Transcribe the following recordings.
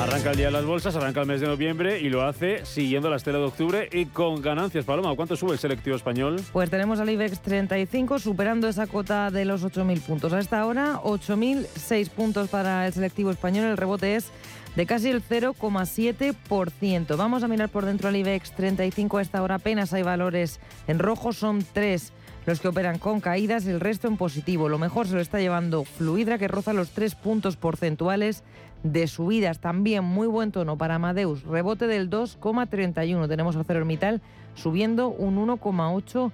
Arranca el día de las bolsas, arranca el mes de noviembre y lo hace siguiendo la estela de octubre y con ganancias. Paloma, ¿cuánto sube el selectivo español? Pues tenemos al IBEX 35 superando esa cota de los 8.000 puntos. A esta hora, 8.006 puntos para el selectivo español. El rebote es de casi el 0,7%. Vamos a mirar por dentro al IBEX 35. A esta hora apenas hay valores en rojo, son tres los que operan con caídas, el resto en positivo. Lo mejor se lo está llevando Fluidra, que roza los tres puntos porcentuales de subidas. También muy buen tono para Amadeus, rebote del 2,31. Tenemos Orbital subiendo un 1,8%.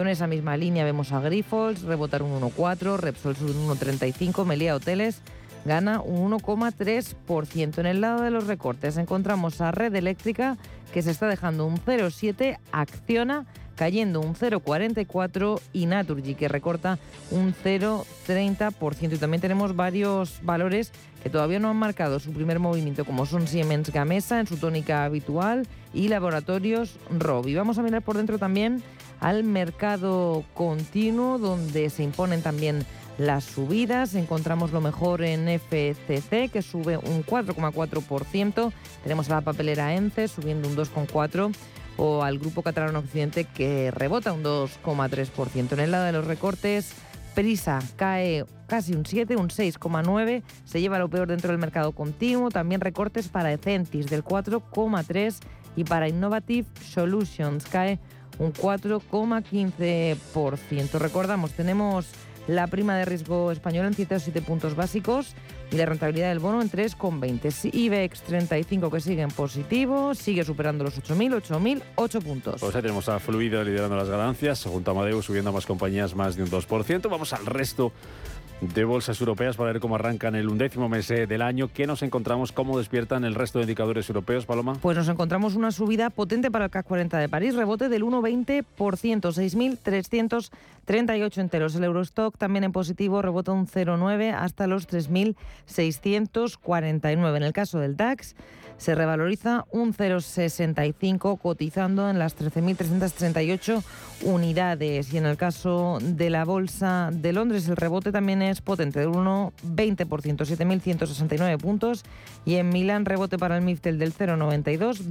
En esa misma línea vemos a Grifols rebotar un 1,4, Repsol sube un 1,35, Melia Hoteles gana un 1,3%. En el lado de los recortes encontramos a Red Eléctrica que se está dejando un 0,7, Acciona cayendo un 0,44 y Naturgy que recorta un 0,30%. Y también tenemos varios valores que todavía no han marcado su primer movimiento, como son Siemens Gamesa en su tónica habitual y Laboratorios Robi. Vamos a mirar por dentro también al mercado continuo, donde se imponen también las subidas. Encontramos lo mejor en FCC, que sube un 4,4%. Tenemos a la papelera ENCE subiendo un 2,4% o al Grupo Catalán Occidente que rebota un 2,3%. En el lado de los recortes, Prisa cae casi un 7, un 6,9, se lleva lo peor dentro del mercado continuo, también recortes para Ecentis del 4,3 y para Innovative Solutions cae un 4,15%. Recordamos, tenemos la prima de riesgo española en 107 puntos básicos y la rentabilidad del bono en 3,20. IBEX 35 que sigue en positivo, sigue superando los 8.000, 8.008 puntos. Pues ahí tenemos a Fluido liderando las ganancias, junto a Amadeo subiendo a más compañías más de un 2%. Vamos al resto de bolsas europeas para ver cómo arrancan el undécimo mes eh, del año. ¿Qué nos encontramos? ¿Cómo despiertan el resto de indicadores europeos, Paloma? Pues nos encontramos una subida potente para el CAC 40 de París, rebote del 1,20%, 6.338 enteros. El Eurostock también en positivo, rebota un 0,9 hasta los 3.649. En el caso del DAX, se revaloriza un 0,65 cotizando en las 13.338 unidades. Y en el caso de la Bolsa de Londres, el rebote también es potente, del 1,20%, 7.169 puntos. Y en Milán, rebote para el MIFTEL del 0,92,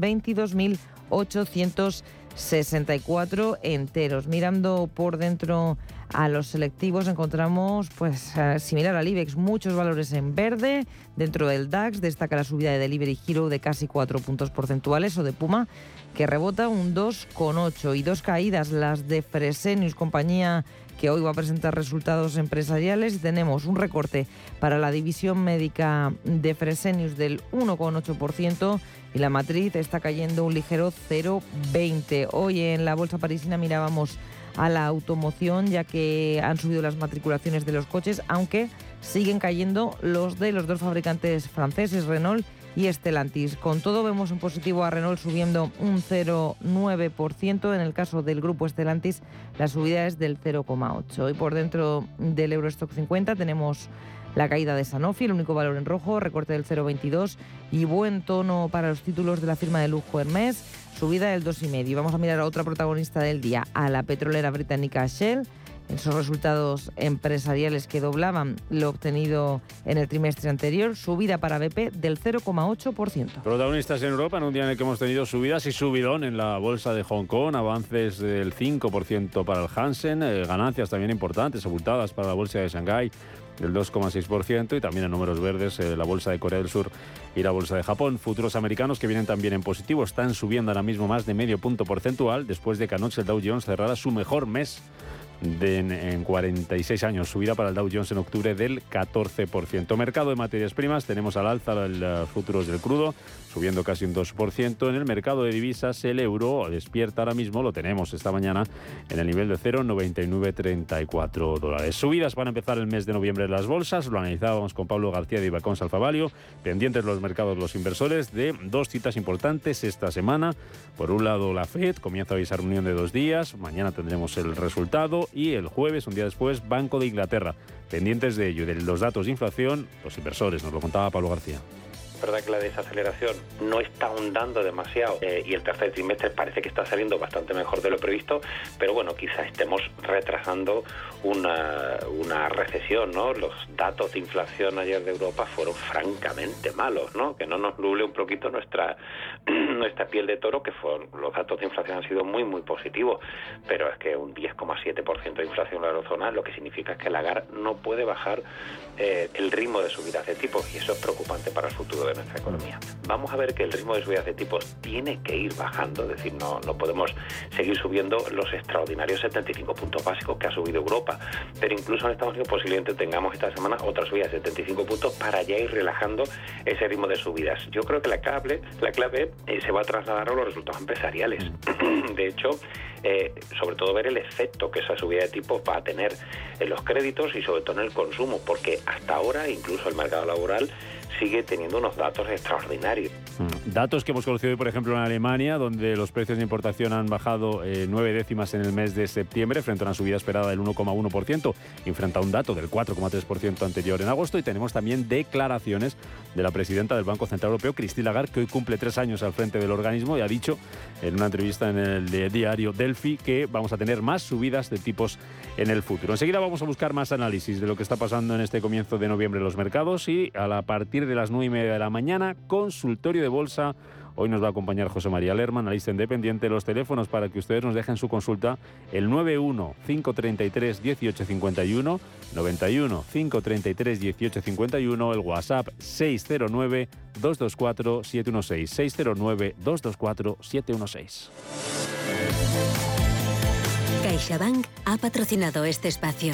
22.864 enteros. Mirando por dentro a los selectivos encontramos, pues eh, similar al IBEX, muchos valores en verde. Dentro del DAX destaca la subida de Delivery Hero de casi 4 puntos porcentuales o de Puma, que rebota un 2,8 y dos caídas, las de Fresenius, compañía que hoy va a presentar resultados empresariales. Tenemos un recorte para la división médica de Fresenius del 1,8% y la matriz está cayendo un ligero 0,20. Hoy en la bolsa parisina mirábamos a la automoción, ya que han subido las matriculaciones de los coches, aunque siguen cayendo los de los dos fabricantes franceses, Renault y Stellantis. Con todo vemos un positivo a Renault subiendo un 0,9%. En el caso del grupo Stellantis la subida es del 0,8%. Y por dentro del Eurostock 50 tenemos la caída de Sanofi, el único valor en rojo, recorte del 0,22 y buen tono para los títulos de la firma de lujo Hermes subida del 2,5. Vamos a mirar a otra protagonista del día, a la petrolera británica Shell. Esos resultados empresariales que doblaban lo obtenido en el trimestre anterior, subida para BP del 0,8%. Protagonistas en Europa en un día en el que hemos tenido subidas y subidón en la bolsa de Hong Kong, avances del 5% para el Hansen, eh, ganancias también importantes, abultadas para la bolsa de Shanghái del 2,6% y también en números verdes eh, la bolsa de Corea del Sur y la bolsa de Japón. Futuros americanos que vienen también en positivo están subiendo ahora mismo más de medio punto porcentual después de que anoche el Dow Jones cerrara su mejor mes en 46 años. Subida para el Dow Jones en octubre del 14%. Mercado de materias primas, tenemos al alza el uh, futuros del crudo, subiendo casi un 2%. En el mercado de divisas, el euro despierta ahora mismo, lo tenemos esta mañana, en el nivel de 0,9934 dólares. Subidas para empezar el mes de noviembre en las bolsas, lo analizábamos con Pablo García de Ibacón Salfavalio, pendientes los mercados, los inversores, de dos citas importantes esta semana. Por un lado, la FED comienza hoy esa reunión de dos días, mañana tendremos el resultado y el jueves, un día después, Banco de Inglaterra. Pendientes de ello de los datos de inflación, los inversores, nos lo contaba Pablo García verdad que la desaceleración no está ahondando demasiado eh, y el tercer trimestre parece que está saliendo bastante mejor de lo previsto, pero bueno, quizás estemos retrasando una, una recesión, ¿no? Los datos de inflación ayer de Europa fueron francamente malos, ¿no? Que no nos nuble un poquito nuestra, nuestra piel de toro, que fueron, los datos de inflación han sido muy, muy positivos, pero es que un 10,7% de inflación en la eurozona, lo que significa que la GAR no puede bajar eh, el ritmo de subida de tipos y eso es preocupante para el futuro de nuestra economía. Vamos a ver que el ritmo de subida de tipos tiene que ir bajando, es decir, no, no podemos seguir subiendo los extraordinarios 75 puntos básicos que ha subido Europa, pero incluso en Estados Unidos posiblemente tengamos esta semana otra subida de 75 puntos para ya ir relajando ese ritmo de subidas. Yo creo que la clave, la clave eh, se va a trasladar a los resultados empresariales. De hecho, eh, sobre todo ver el efecto que esa subida de tipos va a tener en los créditos y sobre todo en el consumo, porque hasta ahora incluso el mercado laboral sigue teniendo unos datos extraordinarios. Mm. Datos que hemos conocido hoy, por ejemplo, en Alemania, donde los precios de importación han bajado eh, nueve décimas en el mes de septiembre, frente a una subida esperada del 1,1%, y frente a un dato del 4,3% anterior en agosto. Y tenemos también declaraciones de la presidenta del Banco Central Europeo, Christine Lagarde, que hoy cumple tres años al frente del organismo y ha dicho en una entrevista en el diario Delphi que vamos a tener más subidas de tipos en el futuro. Enseguida vamos a buscar más análisis de lo que está pasando en este comienzo de noviembre en los mercados y a la partir de las nueve y media de la mañana, consultorio de bolsa. Hoy nos va a acompañar José María Lerman, analista independiente. Los teléfonos para que ustedes nos dejen su consulta, el 91 533 1851, 91 533 1851, el WhatsApp 609 224 716, 609 224 716. CaixaBank ha patrocinado este espacio.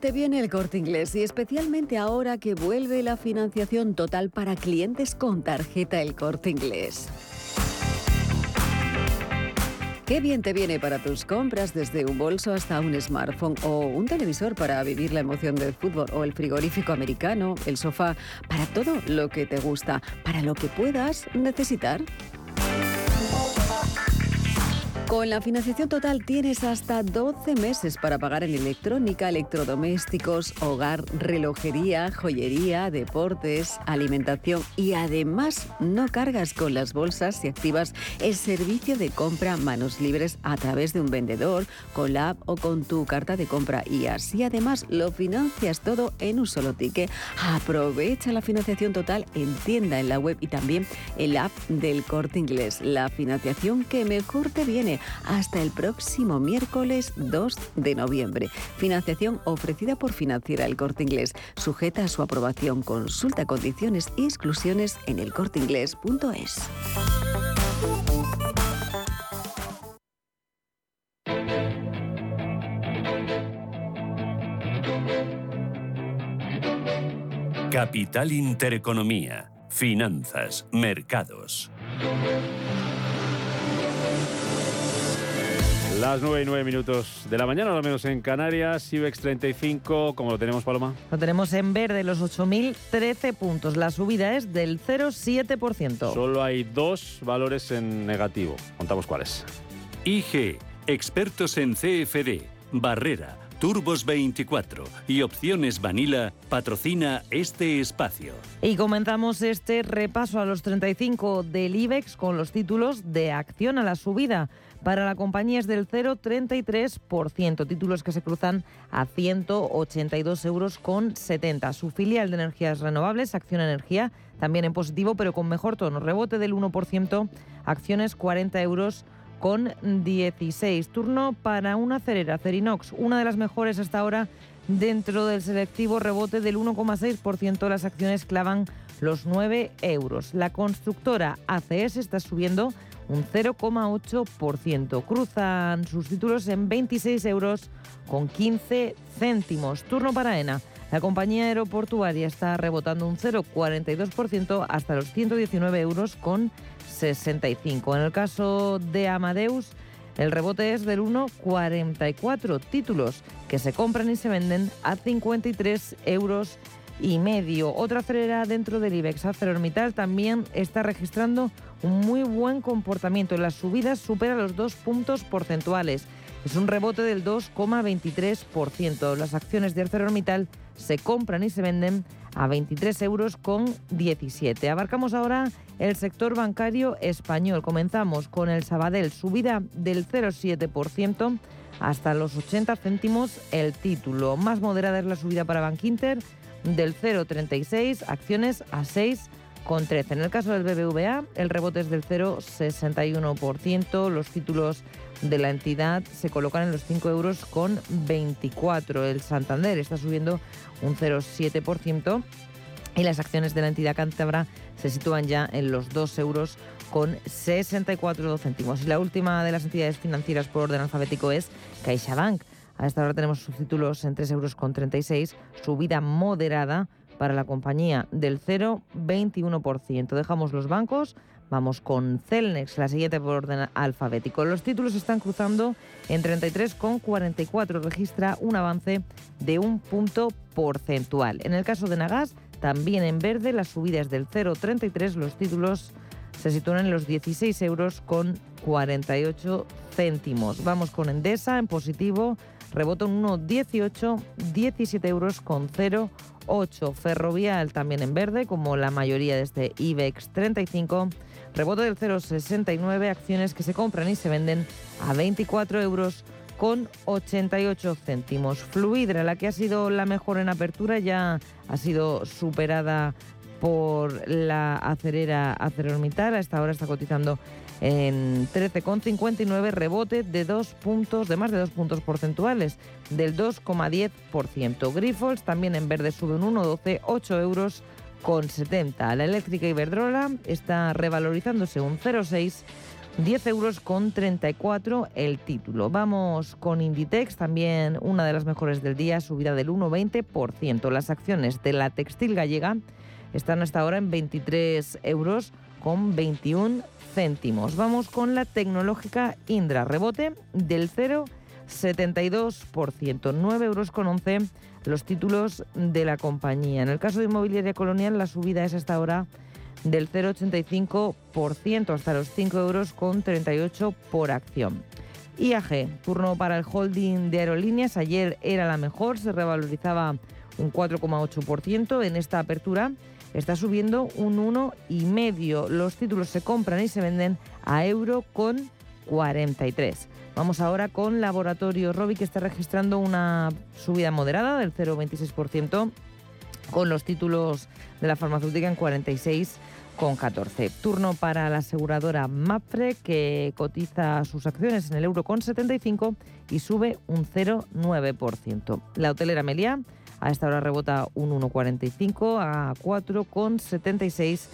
Te viene el corte inglés y especialmente ahora que vuelve la financiación total para clientes con tarjeta el corte inglés. Qué bien te viene para tus compras desde un bolso hasta un smartphone o un televisor para vivir la emoción del fútbol o el frigorífico americano, el sofá, para todo lo que te gusta, para lo que puedas necesitar. Con la financiación total tienes hasta 12 meses para pagar en electrónica, electrodomésticos, hogar, relojería, joyería, deportes, alimentación y además no cargas con las bolsas si activas el servicio de compra manos libres a través de un vendedor, con la app o con tu carta de compra y así además lo financias todo en un solo ticket. Aprovecha la financiación total en tienda en la web y también en la app del corte inglés. La financiación que mejor te viene hasta el próximo miércoles 2 de noviembre. Financiación ofrecida por Financiera El Corte Inglés, sujeta a su aprobación. Consulta condiciones y exclusiones en elcorteinglés.es. Capital Intereconomía, Finanzas, Mercados. Las 9 y 9 minutos de la mañana, lo menos en Canarias, IBEX 35, ¿cómo lo tenemos, Paloma? Lo tenemos en verde, los 8.013 puntos. La subida es del 0,7%. Solo hay dos valores en negativo. Contamos cuáles. IG, expertos en CFD, Barrera Turbos 24 y Opciones Vanilla patrocina este espacio. Y comenzamos este repaso a los 35 del IBEX con los títulos de acción a la subida. Para la compañía es del 0,33%, títulos que se cruzan a 182 euros con 70. Su filial de energías renovables, Acción Energía, también en positivo, pero con mejor tono. Rebote del 1%, acciones 40 euros con 16. Turno para una cerera, Cerinox, una de las mejores hasta ahora dentro del selectivo rebote del 1,6%. Las acciones clavan los 9 euros. La constructora ACS está subiendo un 0,8%. Cruzan sus títulos en 26 euros con 15 céntimos. Turno para ENA. La compañía aeroportuaria está rebotando un 0,42% hasta los 119 euros con 65. En el caso de Amadeus, el rebote es del 1,44 títulos que se compran y se venden a 53 euros y medio. Otra acelera dentro del IBEX ArcelorMittal también está registrando un muy buen comportamiento. Las subidas superan los dos puntos porcentuales. Es un rebote del 2,23%. Las acciones de ArcelorMittal se compran y se venden a 23 euros con 17. Abarcamos ahora el sector bancario español. Comenzamos con el Sabadell, subida del 0,7% hasta los 80 céntimos el título. Más moderada es la subida para Bankinter del 0,36, acciones a 6,13. En el caso del BBVA, el rebote es del 0,61%. Los títulos de la entidad se colocan en los 5 euros con 24. El Santander está subiendo un 0,7% y las acciones de la entidad cántabra se sitúan ya en los 2 euros con 64 céntimos. Y la última de las entidades financieras por orden alfabético es CaixaBank. A esta hora tenemos sus títulos en 3 euros con 36, subida moderada para la compañía del 0,21%. Dejamos los bancos Vamos con Celnex, la siguiente por orden alfabético. Los títulos están cruzando en 33,44. Registra un avance de un punto porcentual. En el caso de Nagas, también en verde, las subidas del 0,33. Los títulos se sitúan en los 16 euros con 48 céntimos. Vamos con Endesa en positivo. Rebota un 1,18, 17 euros con 0,8. Ferrovial también en verde, como la mayoría de este IBEX 35 Rebote del 0,69, acciones que se compran y se venden a 24 euros con 88 céntimos. Fluidra, la que ha sido la mejor en apertura, ya ha sido superada por la acerera ArcelorMittal. A esta hora está cotizando en 13,59, rebote de dos puntos, de más de dos puntos porcentuales, del 2,10%. Grifols también en verde sube un 1,12, 8 euros con 70. La eléctrica Iberdrola está revalorizándose un 0,6. 10 euros con 34 el título. Vamos con Inditex, también una de las mejores del día, subida del 1,20%. Las acciones de la textil gallega están hasta ahora en 23 euros con 21 céntimos. Vamos con la tecnológica Indra, rebote del 0,72%, 9 euros con 11 los títulos de la compañía. En el caso de Inmobiliaria Colonial, la subida es hasta ahora del 0,85% hasta los 5 euros con 38 por acción. IAG, turno para el holding de aerolíneas. Ayer era la mejor, se revalorizaba un 4,8%. En esta apertura está subiendo un 1,5%. Los títulos se compran y se venden a euro con 43. Vamos ahora con Laboratorio Robi, que está registrando una subida moderada del 0,26%, con los títulos de la farmacéutica en 46,14. Turno para la aseguradora MAPFRE, que cotiza sus acciones en el euro con 75 y sube un 0,9%. La hotelera Meliá a esta hora rebota un 1,45 a 4,76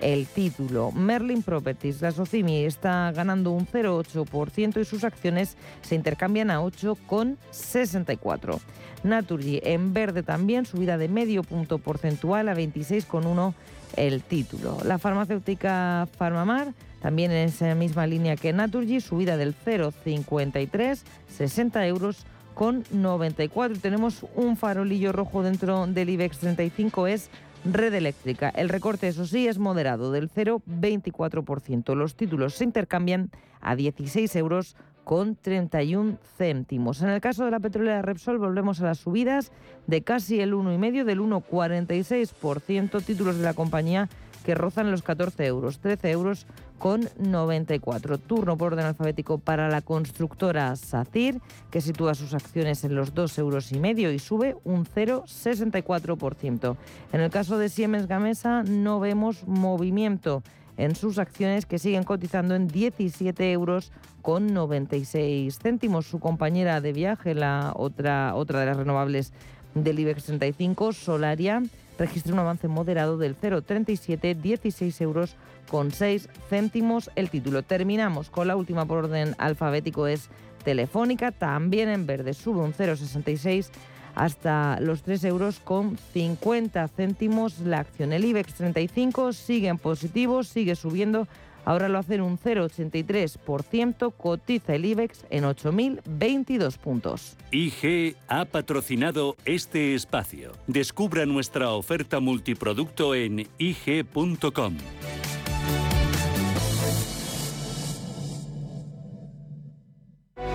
el título. Merlin Properties, la está ganando un 0,8% y sus acciones se intercambian a 8,64. Naturgy en verde también, subida de medio punto porcentual a 26,1 el título. La farmacéutica Farmamar también en esa misma línea que Naturgy, subida del 0,53, 60 euros con 94. Tenemos un farolillo rojo dentro del IBEX 35, es Red Eléctrica. El recorte, eso sí, es moderado, del 0,24%. Los títulos se intercambian a 16 euros con 31 céntimos. En el caso de la petrolera Repsol volvemos a las subidas de casi el 1,5 del 1,46%, títulos de la compañía que rozan los 14 euros, 13 euros con 94. Turno por orden alfabético para la constructora SACIR, que sitúa sus acciones en los 2 euros y medio y sube un 0,64%. En el caso de Siemens Gamesa no vemos movimiento en sus acciones que siguen cotizando en 17 euros con 96 céntimos. Su compañera de viaje, la otra, otra de las renovables del IBEX 35, Solaria, registra un avance moderado del 0,37, 16 euros con 6 céntimos el título. Terminamos con la última por orden alfabético, es Telefónica, también en verde, sube un 0,66 hasta los 3 euros con 50 céntimos la acción. El IBEX 35 sigue en positivo, sigue subiendo. Ahora lo hacen un 0,83%, cotiza el IBEX en 8.022 puntos. IG ha patrocinado este espacio. Descubra nuestra oferta multiproducto en IG.com.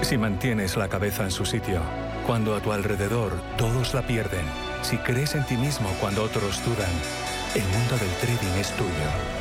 Si mantienes la cabeza en su sitio, cuando a tu alrededor todos la pierden, si crees en ti mismo cuando otros dudan, el mundo del trading es tuyo.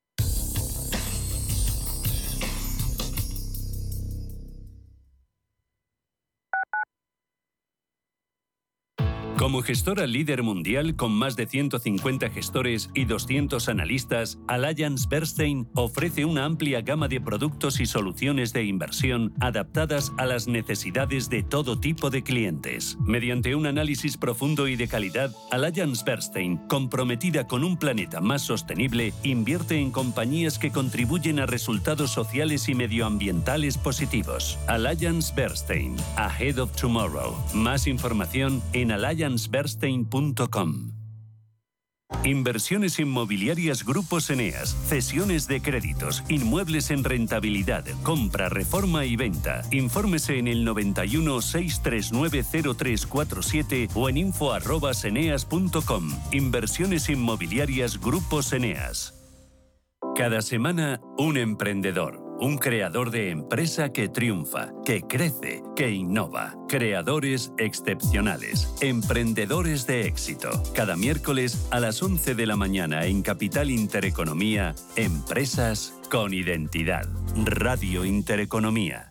Como gestora líder mundial con más de 150 gestores y 200 analistas, Allianz Bernstein ofrece una amplia gama de productos y soluciones de inversión adaptadas a las necesidades de todo tipo de clientes. Mediante un análisis profundo y de calidad, Allianz Bernstein, comprometida con un planeta más sostenible, invierte en compañías que contribuyen a resultados sociales y medioambientales positivos. Allianz Bernstein, Ahead of Tomorrow. Más información en Allianz Inversiones inmobiliarias Grupos Eneas, cesiones de créditos, inmuebles en rentabilidad, compra, reforma y venta. Infórmese en el 91 639 0347 o en info@eneas.com. Inversiones inmobiliarias Grupos Eneas. Cada semana un emprendedor un creador de empresa que triunfa, que crece, que innova. Creadores excepcionales. Emprendedores de éxito. Cada miércoles a las 11 de la mañana en Capital Intereconomía, Empresas con Identidad. Radio Intereconomía.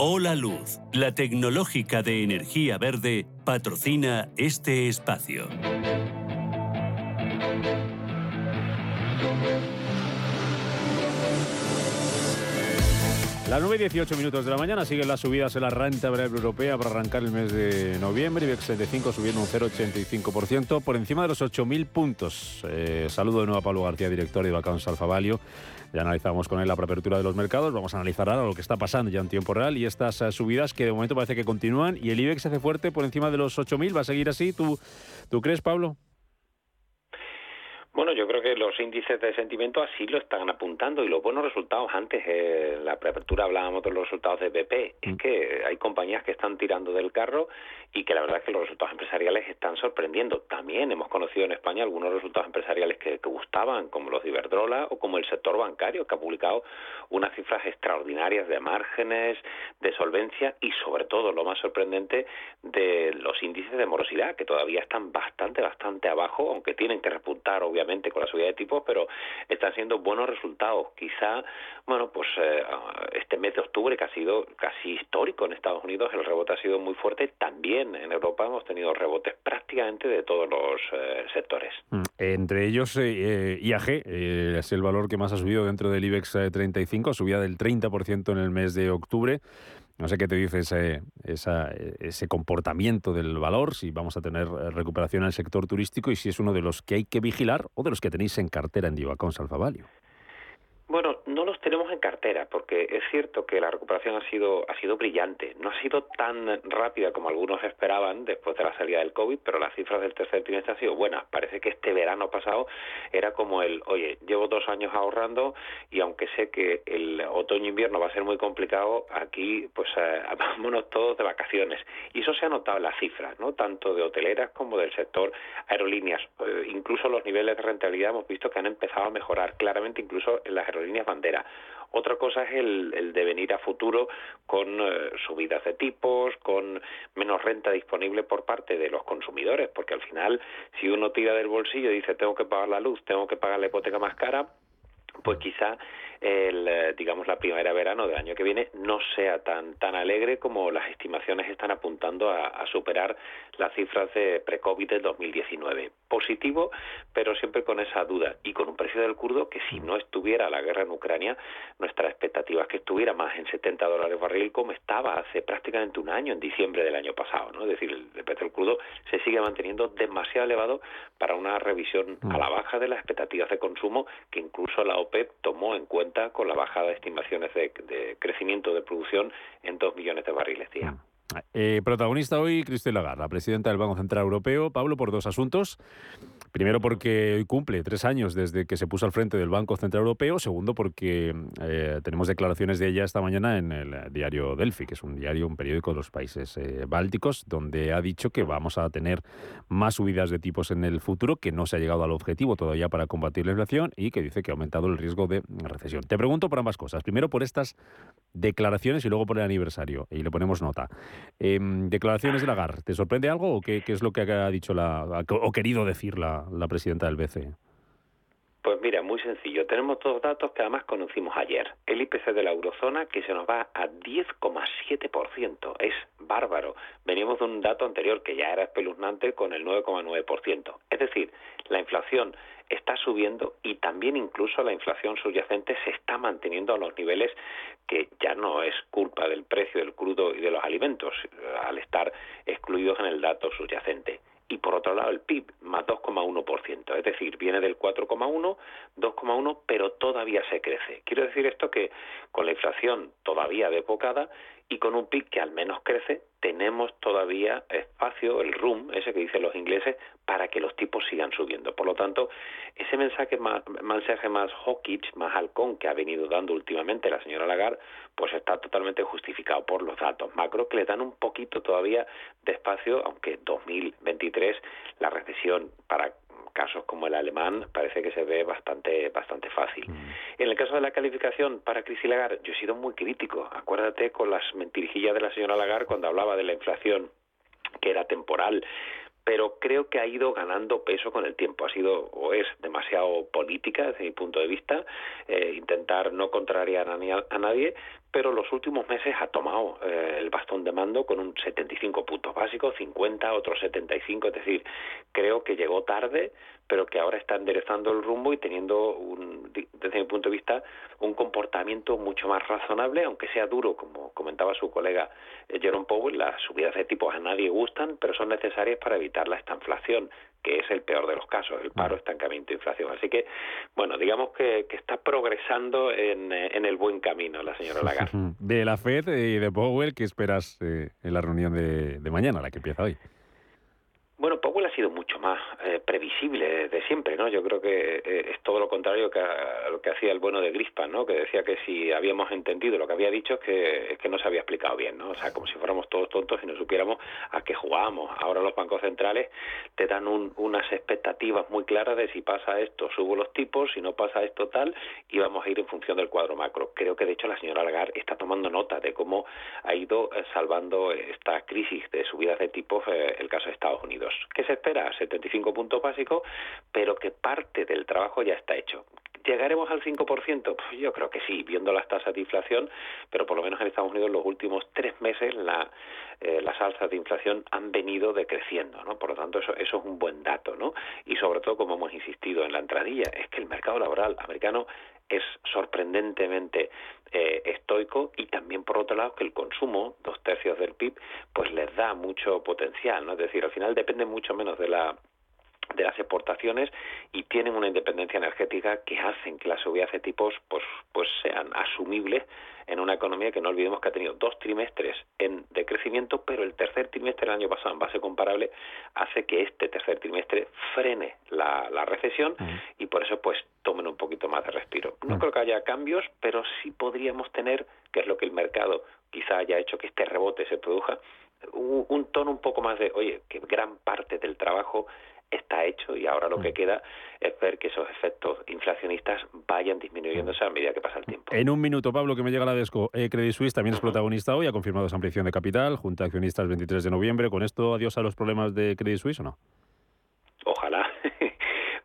Hola Luz, la tecnológica de energía verde, patrocina este espacio. Las 9 y 18 minutos de la mañana siguen las subidas en la renta variable europea para arrancar el mes de noviembre. IBEX 65 subiendo un 0,85% por encima de los 8.000 puntos. Eh, saludo de nuevo a Pablo García, director de Balcans Alfa Value. Ya analizamos con él la preapertura de los mercados. Vamos a analizar ahora lo que está pasando ya en tiempo real y estas eh, subidas que de momento parece que continúan y el IBEX se hace fuerte por encima de los 8.000. ¿Va a seguir así? ¿Tú, ¿Tú crees, Pablo? Bueno, yo creo que los índices de sentimiento así lo están apuntando y los buenos resultados antes, eh, en la preapertura hablábamos de los resultados de BP, es mm. que hay compañías que están tirando del carro y que la verdad es que los resultados empresariales están sorprendiendo. También hemos conocido en España algunos resultados empresariales que, gustaban, como los de Iberdrola o como el sector bancario, que ha publicado unas cifras extraordinarias de márgenes, de solvencia y sobre todo, lo más sorprendente, de los índices de morosidad, que todavía están bastante, bastante abajo, aunque tienen que repuntar obviamente con la subida de tipos, pero están siendo buenos resultados. Quizá, bueno, pues eh, este mes de octubre, que ha sido casi histórico en Estados Unidos, el rebote ha sido muy fuerte. También en Europa hemos tenido rebotes prácticamente de todos los eh, sectores. Mm, entre ellos, eh, IAG es el valor que más ha subido dentro del IBEX 35, subía del 30% en el mes de octubre. No sé qué te dice ese, ese comportamiento del valor, si vamos a tener eh, recuperación en el sector turístico y si es uno de los que hay que vigilar o de los que tenéis en cartera en Divacón Salfavalio. Bueno, no los tenemos en cartera porque es cierto que la recuperación ha sido ha sido brillante. No ha sido tan rápida como algunos esperaban después de la salida del COVID, pero las cifras del tercer trimestre han sido buenas. Parece que este verano pasado era como el, oye, llevo dos años ahorrando y aunque sé que el otoño-invierno va a ser muy complicado, aquí pues eh, vámonos todos de vacaciones. Y eso se ha notado en las cifras, ¿no? Tanto de hoteleras como del sector aerolíneas. Eh, incluso los niveles de rentabilidad hemos visto que han empezado a mejorar claramente, incluso en las aerolíneas líneas bandera. Otra cosa es el, devenir a futuro con eh, subidas de tipos, con menos renta disponible por parte de los consumidores, porque al final, si uno tira del bolsillo y dice tengo que pagar la luz, tengo que pagar la hipoteca más cara, pues quizá el, eh, digamos la primavera-verano del año que viene no sea tan tan alegre como las estimaciones están apuntando a, superar las cifras de pre-COVID del 2019. Positivo, pero siempre con esa duda y con un precio del curdo que si no estuviera la guerra en Ucrania, nuestra expectativa es que estuviera más en 70 dólares barril como estaba hace prácticamente un año, en diciembre del año pasado. ¿no? Es decir, el precio del curdo se sigue manteniendo demasiado elevado para una revisión a la baja de las expectativas de consumo que incluso la OPEP tomó en cuenta con la bajada de estimaciones de, crecimiento de producción en 2 millones de barriles día. Mm. Eh, protagonista hoy, Cristina Lagarde, la presidenta del Banco Central Europeo. Pablo, por dos asuntos. Primero porque hoy cumple tres años desde que se puso al frente del Banco Central Europeo. Segundo porque eh, tenemos declaraciones de ella esta mañana en el diario Delphi, que es un diario, un periódico de los países eh, bálticos, donde ha dicho que vamos a tener más subidas de tipos en el futuro, que no se ha llegado al objetivo todavía para combatir la inflación y que dice que ha aumentado el riesgo de recesión. Te pregunto por ambas cosas. Primero por estas declaraciones y luego por el aniversario. Y le ponemos nota. Em, declaraciones de Lagarde. ¿Te sorprende algo o qué, es lo que ha dicho la, o querido decir la, la presidenta del BCE? Pues mira, muy sencillo. Tenemos dos datos que además conocimos ayer. El IPC de la eurozona que se nos va a 10,7%. Es bárbaro. Venimos de un dato anterior que ya era espeluznante con el 9,9%. Es decir, la inflación está subiendo y también incluso la inflación subyacente se está manteniendo a los niveles que ya no es culpa del precio del crudo y de los alimentos al estar excluidos en el dato subyacente y por otro lado el PIB más 2,1%, es decir, viene del 4,1, 2,1, pero todavía se crece. Quiero decir esto que con la inflación todavía depocada y con un PIB que al menos crece, tenemos todavía espacio, el room, ese que dicen los ingleses, para que los tipos sigan subiendo. Por lo tanto, ese mensaje más, mensaje más hawkish, más halcón que ha venido dando últimamente la señora Lagarde, pues está totalmente justificado por los datos macro que le dan un poquito todavía de espacio, aunque 2023 la recesión para casos como el alemán parece que se ve bastante bastante fácil. Mm. En el caso de la calificación para Crisis Lagarde, yo he sido muy crítico. Acuérdate con las mentirijillas de la señora Lagarde cuando hablaba de la inflación que era temporal pero creo que ha ido ganando peso con el tiempo. Ha sido o es demasiado política desde mi punto de vista, eh, intentar no contrariar a, nadie, pero los últimos meses ha tomado eh, el bastón de mando con un 75 puntos básicos, 50, otros 75, es decir, creo que llegó tarde, pero que ahora está enderezando el rumbo y teniendo, un, desde mi punto de vista, un comportamiento mucho más razonable, aunque sea duro, como comentaba su colega eh, Jerome Powell, las subidas de tipos a nadie gustan, pero son necesarias para evitar la estanflación, que es el peor de los casos, el paro, estancamiento, inflación. Así que, bueno, digamos que, está progresando en, en, el buen camino la señora Lagarde. De la FED y de Powell, ¿qué esperas eh, en la reunión de, de mañana, la que empieza hoy? Bueno, Powell ha sido mucho más eh, previsible de siempre, ¿no? Yo creo que eh, es todo lo contrario que a, lo que hacía el bueno de Grispan, ¿no? Que decía que si habíamos entendido lo que había dicho es que, es que no se había explicado bien, ¿no? O sea, como si fuéramos todos tontos y no supiéramos a qué jugábamos. Ahora los bancos centrales te dan unas expectativas muy claras de si pasa esto, subo los tipos, si no pasa esto tal, y vamos a ir en función del cuadro macro. Creo que de hecho la señora Lagarde está tomando nota de cómo ha ido eh, salvando esta crisis de subidas de tipos el caso de Estados Unidos que se espera 75 puntos básicos, pero que parte del trabajo ya está hecho. ¿Llegaremos al 5%? Pues yo creo que sí, viendo las tasas de inflación, pero por lo menos en Estados Unidos los últimos tres meses la, eh, las alzas de inflación han venido decreciendo, ¿no? Por lo tanto, eso, eso es un buen dato, ¿no? Y sobre todo, como hemos insistido en la entradilla, es que el mercado laboral americano es sorprendentemente eh, estoico y también por otro lado que el consumo, dos tercios del PIB, pues les da mucho potencial, ¿no? Es decir, al final depende mucho menos de la de y tienen una independencia energética que hacen que las subidas de tipos pues pues sean asumibles en una economía que no olvidemos que ha tenido dos trimestres en decrecimiento, pero el tercer trimestre del año pasado en base comparable hace que este tercer trimestre frene la, la recesión y por eso pues tomen un poquito más de respiro. No creo que haya cambios, pero sí podríamos tener, que es lo que el mercado quizá haya hecho que este rebote se produzca, un, un tono un poco más de, oye, que gran parte del trabajo está hecho y ahora lo que mm. queda es ver que esos efectos inflacionistas vayan disminuyéndose a medida que pasa el tiempo. En un minuto, Pablo, que me llega la desco. Eh, Credit Suisse también es protagonista hoy, ha confirmado esa ampliación de capital, junta accionistas el 23 de noviembre. ¿Con esto adiós a los problemas de Credit Suisse o no? Ojalá.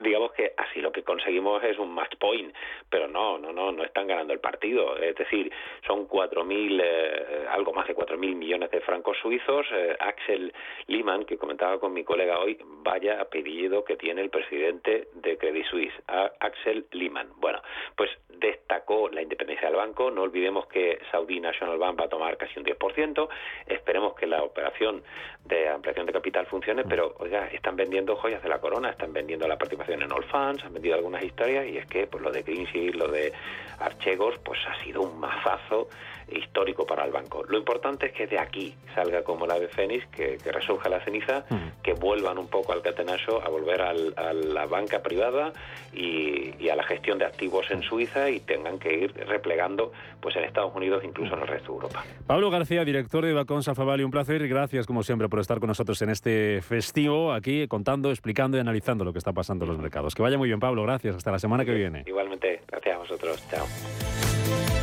digamos que que conseguimos es un match point, pero no, no, no, no están ganando el partido. Es decir, son 4.000, eh, algo más de 4.000 millones de francos suizos. Eh, Axel Lehmann, que comentaba con mi colega hoy, vaya apellido que tiene el presidente de Credit Suisse, Axel Lehmann. Bueno, pues destacó la independencia del banco. No olvidemos que Saudi National Bank va a tomar casi un 10%. Esperemos que la operación de ampliación de capital funcione, pero oiga, están vendiendo joyas de la corona, están vendiendo la participación en All Funds, han vendido algunas historias y es que pues lo de Greensill, lo de Archegos, pues ha sido un mazazo histórico para el banco. Lo importante es que de aquí salga como la de Fénix, que, resurja la ceniza, que vuelvan un poco al catenacho, a volver a la banca privada y, a la gestión de activos en Suiza y tengan que ir replegando pues en Estados Unidos, incluso en el resto de Europa. Pablo García, director de Bacons Alfavali, un placer y gracias como siempre por estar con nosotros en este festivo, aquí contando, explicando y analizando lo que está pasando en los mercados. Que vaya muy bien, Pablo, gracias, hasta la semana que viene. Igualmente, gracias a vosotros, chao.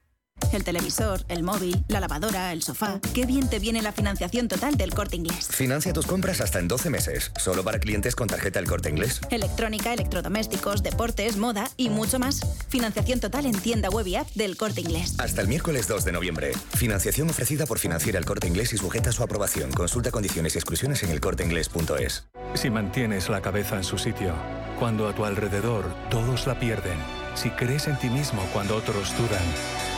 El televisor, el móvil, la lavadora, el sofá. Qué bien te viene la financiación total del corte inglés. Financia tus compras hasta en 12 meses, solo para clientes con tarjeta el corte inglés. Electrónica, electrodomésticos, deportes, moda y mucho más. Financiación total en tienda web y app del corte inglés. Hasta el miércoles 2 de noviembre. Financiación ofrecida por financiar el corte inglés y sujeta a su aprobación. Consulta condiciones y exclusiones en elcorteinglés.es. Si mantienes la cabeza en su sitio, cuando a tu alrededor todos la pierden, si crees en ti mismo cuando otros dudan,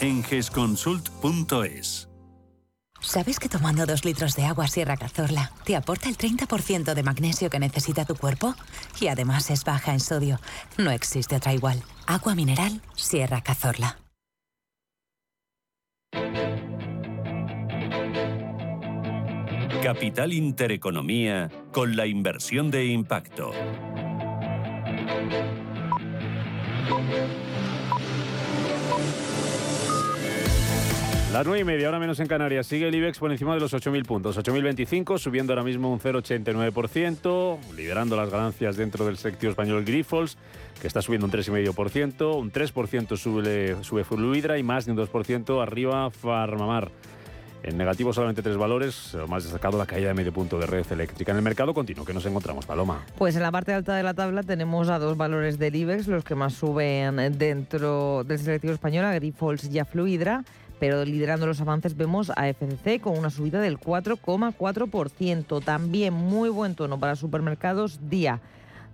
en gesconsult.es. ¿Sabes que tomando dos litros de agua Sierra Cazorla te aporta el 30% de magnesio que necesita tu cuerpo? Y además es baja en sodio. No existe otra igual. Agua mineral Sierra Cazorla. Capital Intereconomía con la inversión de impacto. Las 9 y media, ahora menos en Canarias. Sigue el IBEX por encima de los 8.000 puntos. 8.025, subiendo ahora mismo un 0,89%, liderando las ganancias dentro del sector español Grifols, que está subiendo un 3,5%. Un 3% sube, sube Fluidra y más de un 2% arriba Farmamar. En negativo solamente tres valores, lo más destacado la caída de medio punto de red eléctrica. En el mercado continuo, que nos encontramos, Paloma. Pues en la parte alta de la tabla tenemos a dos valores del IBEX, los que más suben dentro del selectivo español, a Grifols y a Fluidra pero liderando los avances vemos a FCC con una subida del 4,4%. También muy buen tono para supermercados Día.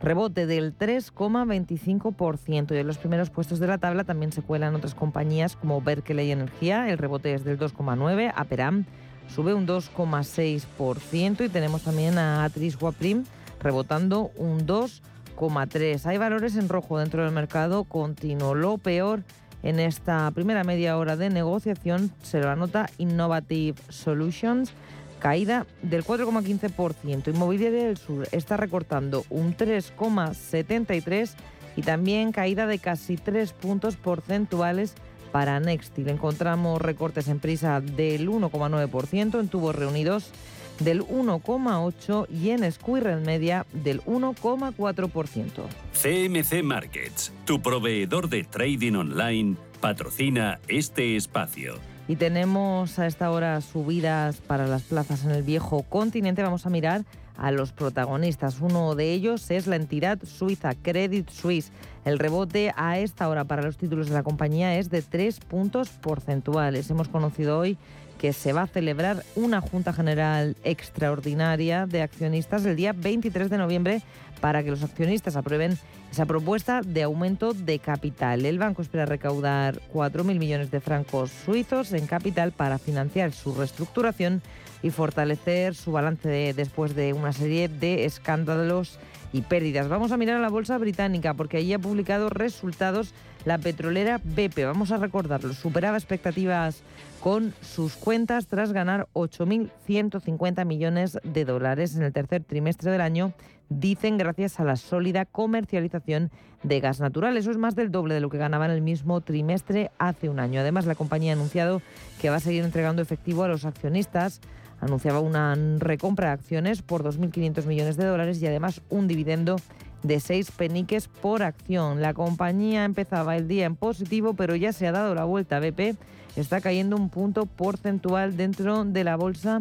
Rebote del 3,25% y en los primeros puestos de la tabla también se cuelan otras compañías como Berkeley Energía, el rebote es del 2,9%, Aperam sube un 2,6% y tenemos también a Atris Waprim rebotando un 2,3%. Hay valores en rojo dentro del mercado continuo. Lo peor en esta primera media hora de negociación se lo anota Innovative Solutions, caída del 4,15%. Inmobiliaria del Sur está recortando un 3,73% y también caída de casi 3 puntos porcentuales para Nextil. Encontramos recortes en prisa del 1,9%, en tubos reunidos del 1,8% y en Squirrel Media del 1,4%. CMC Markets, tu proveedor de trading online, patrocina este espacio. Y tenemos a esta hora subidas para las plazas en el viejo continente. Vamos a mirar a los protagonistas. Uno de ellos es la entidad suiza Credit Suisse. El rebote a esta hora para los títulos de la compañía es de 3 puntos porcentuales. Hemos conocido hoy que se va a celebrar una Junta General extraordinaria de accionistas el día 23 de noviembre para que los accionistas aprueben esa propuesta de aumento de capital. El banco espera recaudar 4.000 millones de francos suizos en capital para financiar su reestructuración y fortalecer su balance después de una serie de escándalos y pérdidas. Vamos a mirar a la bolsa británica porque allí ha publicado resultados la petrolera BP. Vamos a recordarlo, superaba expectativas con sus cuentas tras ganar 8.150 millones de dólares en el tercer trimestre del año, dicen gracias a la sólida comercialización de gas natural. Eso es más del doble de lo que ganaba en el mismo trimestre hace un año. Además, la compañía ha anunciado que va a seguir entregando efectivo a los accionistas. Anunciaba una recompra de acciones por 2.500 millones de dólares y además un dividendo de 6 peniques por acción. La compañía empezaba el día en positivo, pero ya se ha dado la vuelta. BP está cayendo un punto porcentual dentro de la bolsa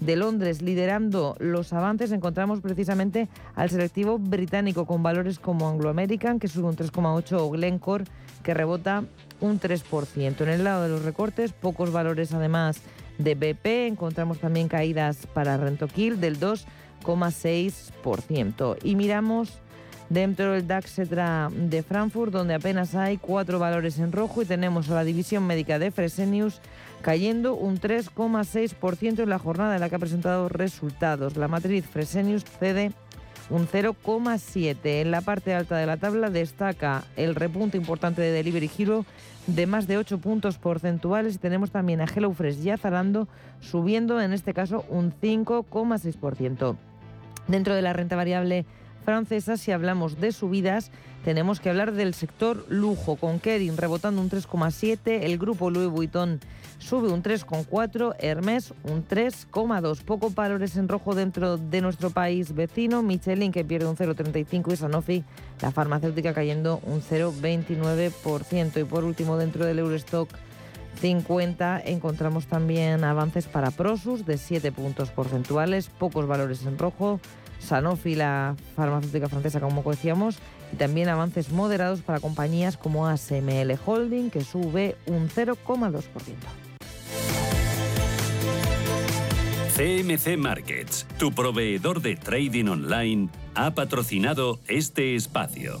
de Londres. Liderando los avances encontramos precisamente al selectivo británico con valores como Anglo American, que sube un 3,8, o Glencore, que rebota un 3%. En el lado de los recortes, pocos valores además de BP. Encontramos también caídas para Rentoquil del 2,6%. Y miramos dentro del DAX de Frankfurt, donde apenas hay cuatro valores en rojo y tenemos a la división médica de Fresenius cayendo un 3,6% en la jornada en la que ha presentado resultados. La matriz Fresenius cede un 0,7. En la parte alta de la tabla destaca el repunte importante de Delivery Hero de más de 8 puntos porcentuales y tenemos también a HelloFresh y a Zalando subiendo en este caso un 5,6%. Dentro de la renta variable francesa. Si hablamos de subidas, tenemos que hablar del sector lujo, con Kering rebotando un 3,7, el grupo Louis Vuitton sube un 3,4, Hermès un 3,2. Pocos valores en rojo dentro de nuestro país vecino, Michelin que pierde un 0,35 y Sanofi, la farmacéutica cayendo un 0,29%. Y por último, dentro del Eurostock 50 encontramos también avances para Prosus de 7 puntos porcentuales, pocos valores en rojo, Sanofi, la farmacéutica francesa, como decíamos, y también avances moderados para compañías como ASML Holding, que sube un 0,2%. CMC Markets, tu proveedor de trading online, ha patrocinado este espacio.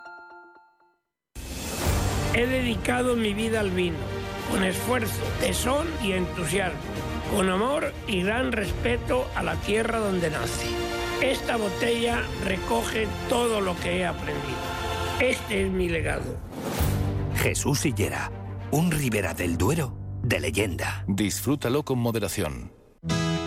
He dedicado mi vida al vino, con esfuerzo, tesón y entusiasmo, con amor y gran respeto a la tierra donde nace. Esta botella recoge todo lo que he aprendido. Este es mi legado. Jesús Higuera, un Ribera del Duero de leyenda. Disfrútalo con moderación.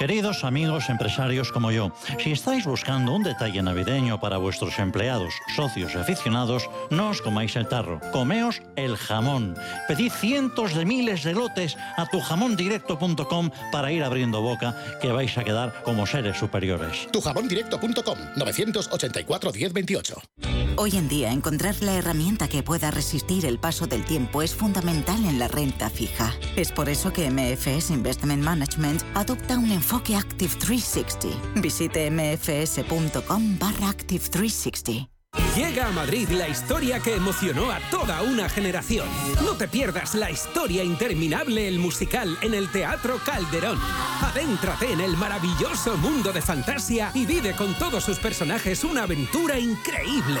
Queridos amigos empresarios como yo, si estáis buscando un detalle navideño para vuestros empleados, socios y aficionados, no os comáis el tarro, comeos el jamón. Pedid cientos de miles de lotes a tujamondirecto.com para ir abriendo boca, que vais a quedar como seres superiores. Tujamondirecto.com 984 1028. Hoy en día encontrar la herramienta que pueda resistir el paso del tiempo es fundamental en la renta fija. Es por eso que MFS Investment Management adopta un enfoque Active 360. Visite mfs.com barra Active 360. Llega a Madrid la historia que emocionó a toda una generación. No te pierdas la historia interminable, el musical, en el Teatro Calderón. Adéntrate en el maravilloso mundo de fantasía y vive con todos sus personajes una aventura increíble.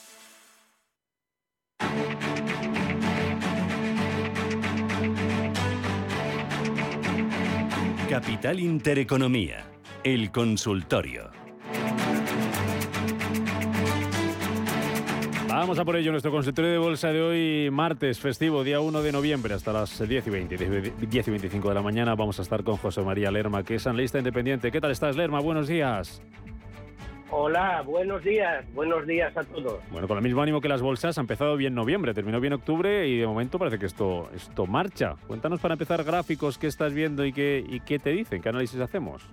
Capital Intereconomía, el consultorio. Vamos a por ello, nuestro consultorio de bolsa de hoy, martes festivo, día 1 de noviembre, hasta las 10 y 20, 10 y 25 de la mañana. Vamos a estar con José María Lerma, que es analista independiente. ¿Qué tal estás, Lerma? Buenos días. Hola, buenos días, buenos días a todos. Bueno, con el mismo ánimo que las bolsas, ha empezado bien noviembre, terminó bien octubre y de momento parece que esto, esto marcha. Cuéntanos para empezar gráficos, qué estás viendo y qué, y qué te dicen, qué análisis hacemos.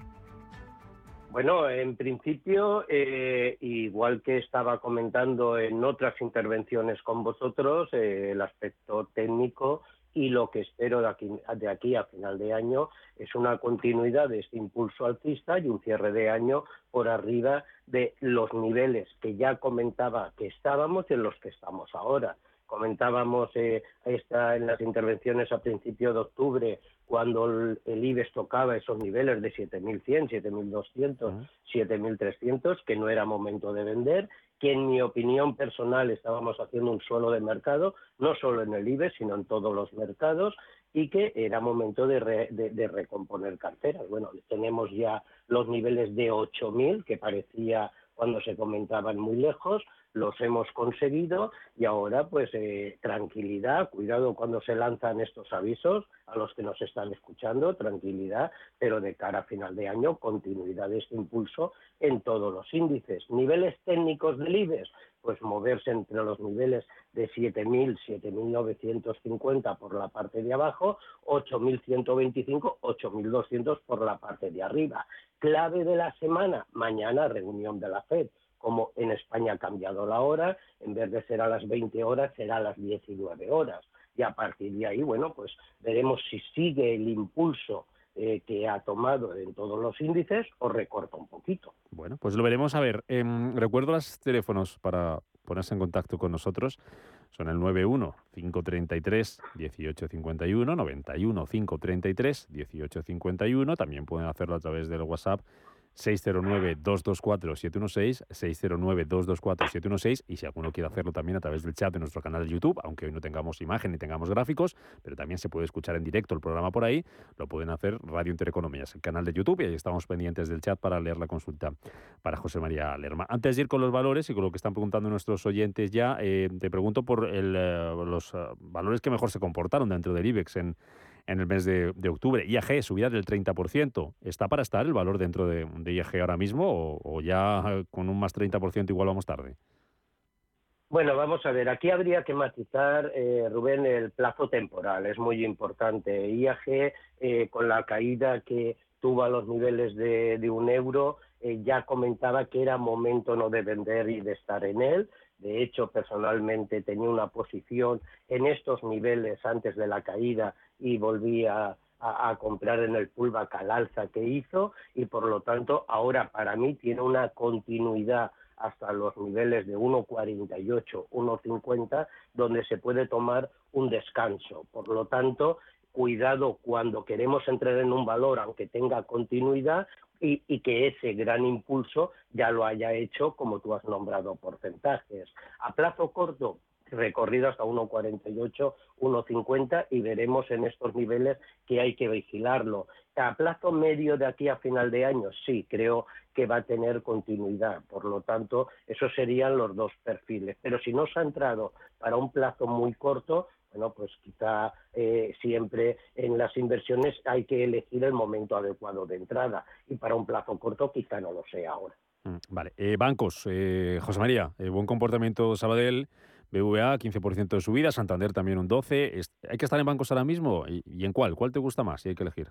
Bueno, en principio, eh, igual que estaba comentando en otras intervenciones con vosotros, eh, el aspecto técnico y lo que espero de aquí, de aquí a final de año es una continuidad de este impulso alcista y un cierre de año por arriba de los niveles que ya comentaba que estábamos y en los que estamos ahora. Comentábamos eh, esta, en las intervenciones a principio de octubre cuando el, el IBEX tocaba esos niveles de 7.100, 7.200, 7.300, que no era momento de vender, que en mi opinión personal estábamos haciendo un suelo de mercado, no solo en el IBEX, sino en todos los mercados, y que era momento de- de recomponer carteras. Bueno, tenemos ya los niveles de 8.000, que parecía cuando se comentaban muy lejos, los hemos conseguido y ahora pues eh, tranquilidad, cuidado cuando se lanzan estos avisos a los que nos están escuchando, tranquilidad, pero de cara a final de año continuidad de este impulso en todos los índices. Niveles técnicos del IBEX, pues moverse entre los niveles de 7.000, 7.950 por la parte de abajo, 8.125, 8.200 por la parte de arriba. Clave de la semana, mañana reunión de la FED. Como en España ha cambiado la hora, en vez de ser a las 20 horas, será a las 19 horas. Y a partir de ahí, bueno, pues veremos si sigue el impulso eh, que ha tomado en todos los índices o recorta un poquito. Bueno, pues lo veremos. A ver, em, recuerdo los teléfonos para ponerse en contacto con nosotros. Son el 91 533 1851, 91 533 1851. También pueden hacerlo a través del WhatsApp 609-224-716, 609-224-716 y si alguno quiere hacerlo también a través del chat de nuestro canal de YouTube, aunque hoy no tengamos imagen ni tengamos gráficos, pero también se puede escuchar en directo el programa por ahí, lo pueden hacer Radio Intereconomías, el canal de YouTube y ahí estamos pendientes del chat para leer la consulta para José María Lerma. Antes de ir con los valores y con lo que están preguntando nuestros oyentes ya, eh, te pregunto por el, eh, los eh, valores que mejor se comportaron dentro del IBEX en en el mes de, octubre. IAG, subida del 30%. ¿Está para estar el valor dentro de, IAG ahora mismo o, ya con un más 30% igual vamos tarde? Bueno, vamos a ver, aquí habría que matizar, eh, Rubén, el plazo temporal, es muy importante. IAG, eh, con la caída que tuvo a los niveles de, de un euro, eh, ya comentaba que era momento no de vender y de estar en él. De hecho, personalmente tenía una posición en estos niveles antes de la caída y volví a, comprar en el pullback al alza que hizo y por lo tanto ahora para mí tiene una continuidad hasta los niveles de 1,48, 1,50, donde se puede tomar un descanso. Por lo tanto, cuidado cuando queremos entrar en un valor, aunque tenga continuidad, y, y que ese gran impulso ya lo haya hecho, como tú has nombrado, porcentajes. A plazo corto, recorrido hasta 1,48, 1,50 y veremos en estos niveles que hay que vigilarlo. A plazo medio de aquí a final de año, sí, creo que va a tener continuidad. Por lo tanto, esos serían los dos perfiles. Pero si no se ha entrado para un plazo muy corto, bueno, pues quizá eh, siempre en las inversiones hay que elegir el momento adecuado de entrada y para un plazo corto quizá no lo sea ahora. Mm, Vale, Eh, bancos, eh, José María, eh, buen comportamiento Sabadell, BVA 15% de subida, Santander también un 12%. Es- ¿Hay que estar en bancos ahora mismo? ¿Y, y en cuál? ¿Cuál te gusta más si hay que elegir?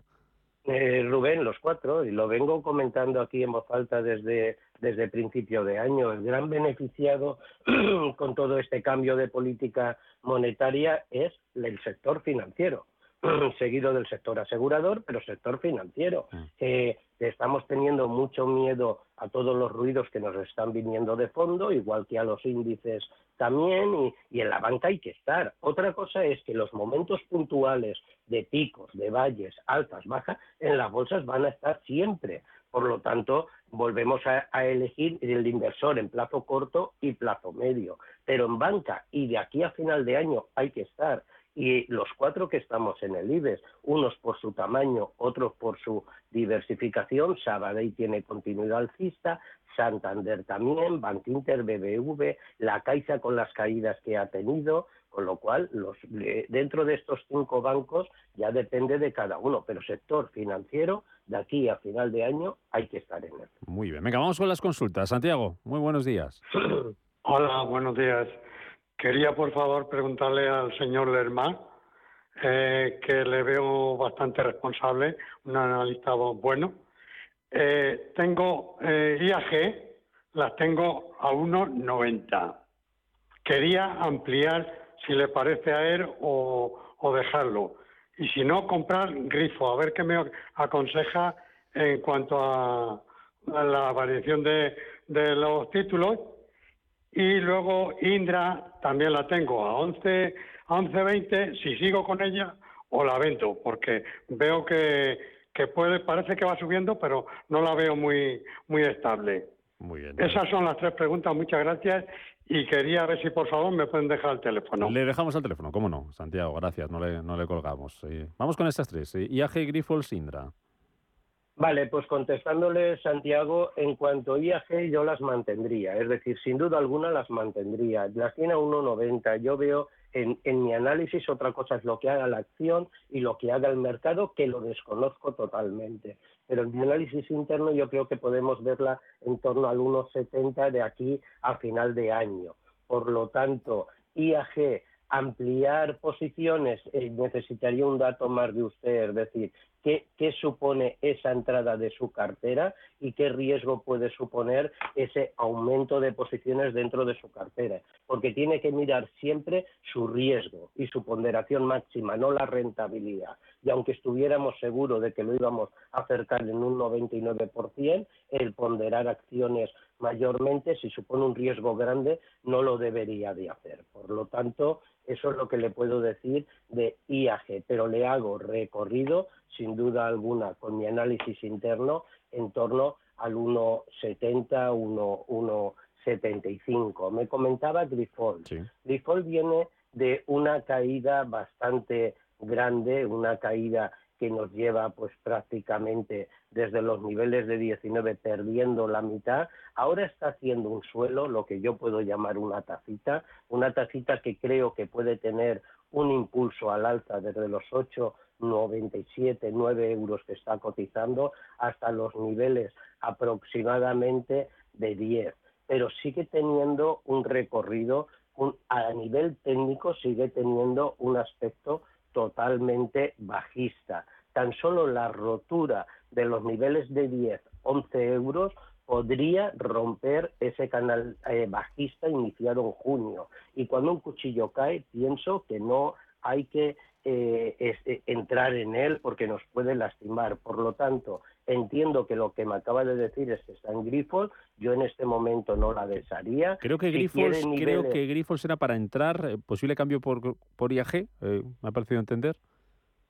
Eh, Rubén, los cuatro, y lo vengo comentando aquí en voz alta desde, desde principio de año. El gran beneficiado con todo este cambio de política monetaria es el sector financiero, seguido del sector asegurador, pero sector financiero. Eh, estamos teniendo mucho miedo a todos los ruidos que nos están viniendo de fondo, igual que a los índices también, y, y en la banca hay que estar. Otra cosa es que los momentos puntuales de picos, de valles, altas, bajas, en las bolsas van a estar siempre. Por lo tanto, volvemos a, a elegir el inversor en plazo corto y plazo medio. Pero en banca y de aquí a final de año hay que estar. Y los cuatro que estamos en el IBEX, unos por su tamaño, otros por su diversificación, Sabadell tiene continuidad alcista, Santander también, Bankinter, BBV, la Caixa con las caídas que ha tenido, con lo cual los, de- dentro de estos cinco bancos ya depende de cada uno, pero sector financiero de aquí a final de año hay que estar en él. Muy bien, venga, vamos con las consultas. Santiago, muy buenos días. Hola, buenos días. Quería, por favor, preguntarle al señor Lerma, eh, que le veo bastante responsable, un analista bueno. Eh, tengo eh, IAG, las tengo a 1,90. Quería ampliar, si le parece a él, o, o dejarlo. Y si no, comprar grifo, a ver qué me aconseja en cuanto a, la variación de, de los títulos. Y luego Indra también la tengo a 11, a 11.20, si sigo con ella o la vendo, porque veo que, que puede, parece que va subiendo, pero no la veo muy, muy estable. Muy bien. Esas son las tres preguntas, muchas gracias. Y quería ver si por favor me pueden dejar el teléfono. Le dejamos el teléfono, cómo no, Santiago, gracias, no le, no le colgamos. vamos con estas tres. IAG, Grifols, Indra. Vale, pues contestándole, Santiago, en cuanto a IAG yo las mantendría, es decir, sin duda alguna las mantendría. Las tiene a 1,90. Yo veo en, en, mi análisis otra cosa es lo que haga la acción y lo que haga el mercado, que lo desconozco totalmente. Pero en mi análisis interno yo creo que podemos verla en torno al 1,70 de aquí a final de año. Por lo tanto, IAG ampliar posiciones eh, necesitaría un dato más de usted, es decir, ¿qué, ¿qué, supone esa entrada de su cartera y qué riesgo puede suponer ese aumento de posiciones dentro de su cartera. Porque tiene que mirar siempre su riesgo y su ponderación máxima, no la rentabilidad. Y aunque estuviéramos seguros de que lo íbamos a acercar en un 99%, el ponderar acciones mayormente, si supone un riesgo grande, no lo debería de hacer. Por lo tanto, eso es lo que le puedo decir de IAG, pero le hago recorrido, sin duda alguna, con mi análisis interno, en torno al 1,70, 1,75. Me comentaba Grifol. Sí. Grifol viene de una caída bastante grande, una caída que nos lleva pues prácticamente desde los niveles de 19 perdiendo la mitad, ahora está haciendo un suelo, lo que yo puedo llamar una tacita, una tacita que creo que puede tener un impulso al alza desde los 8,97, 9 euros que está cotizando hasta los niveles aproximadamente de 10, pero sigue teniendo un recorrido, a nivel técnico sigue teniendo un aspecto totalmente bajista. Tan solo la rotura de los niveles de 10, 11 euros podría romper ese canal eh, bajista iniciado en junio. Y cuando un cuchillo cae, pienso que no hay que eh, eh, entrar en él porque nos puede lastimar. Por lo tanto, entiendo que lo que me acaba de decir es que está en Grifols. Yo en este momento no la desharía. Creo que Grifols, creo que Grifols era para entrar, posible cambio por, por IAG, me ha parecido entender.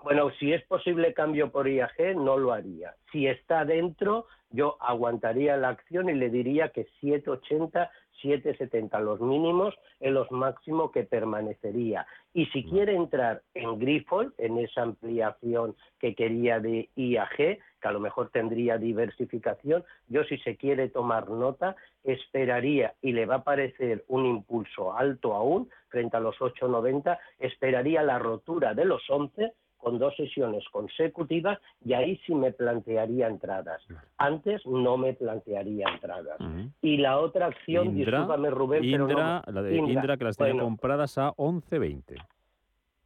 Bueno, si es posible cambio por IAG, no lo haría. Si está dentro, yo aguantaría la acción y le diría que 780 7,70 los mínimos en los máximos que permanecería. Y si quiere entrar en Grifold, en esa ampliación que quería de IAG, que a lo mejor tendría diversificación, yo si se quiere tomar nota, esperaría y le va a parecer un impulso alto aún frente a los 8,90, esperaría la rotura de los 11 con dos sesiones consecutivas y ahí sí me plantearía entradas. Antes no me plantearía entradas. Y la otra acción, discúlpame Rubén, Indra, pero no, la de Indra, que las tenía compradas a 11.20.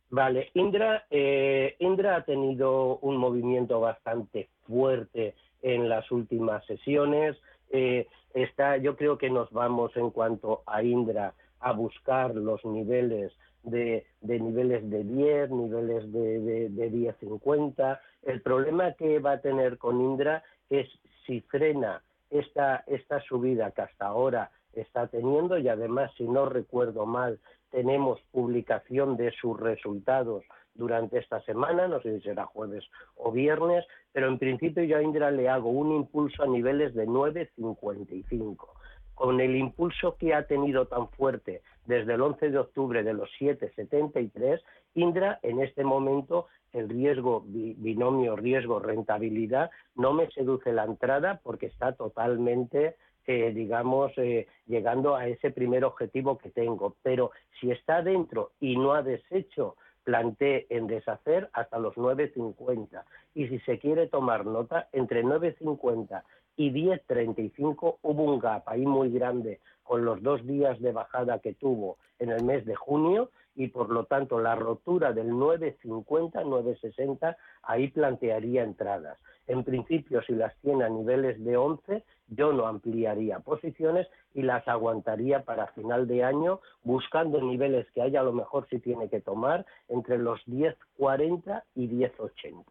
Vale, Indra, eh, Indra ha tenido un movimiento bastante fuerte en las últimas sesiones. Eh, está, yo creo que nos vamos en cuanto a Indra a buscar los niveles de, niveles de 10, niveles de, de, de 10-50. El problema que va a tener con Indra es si frena esta, esta subida que hasta ahora está teniendo y además, si no recuerdo mal, tenemos publicación de sus resultados durante esta semana, no sé si será jueves o viernes, pero en principio yo a Indra le hago un impulso a niveles de 9.55 con el impulso que ha tenido tan fuerte desde el 11 de octubre de los 7,73, Indra en este momento el riesgo, binomio riesgo-rentabilidad, no me seduce la entrada porque está totalmente, eh, digamos, eh, llegando a ese primer objetivo que tengo. Pero si está dentro y no ha deshecho, planteé en deshacer hasta los 9.50. Y si se quiere tomar nota, entre 9.50 y 10.35 hubo un gap ahí muy grande con los dos días de bajada que tuvo en el mes de junio y por lo tanto la rotura del 9.50, 9.60, ahí plantearía entradas. En principio, si las tiene a niveles de 11, yo no ampliaría posiciones y las aguantaría para final de año buscando niveles que haya a lo mejor si tiene que tomar entre los 10.40 y 10.80.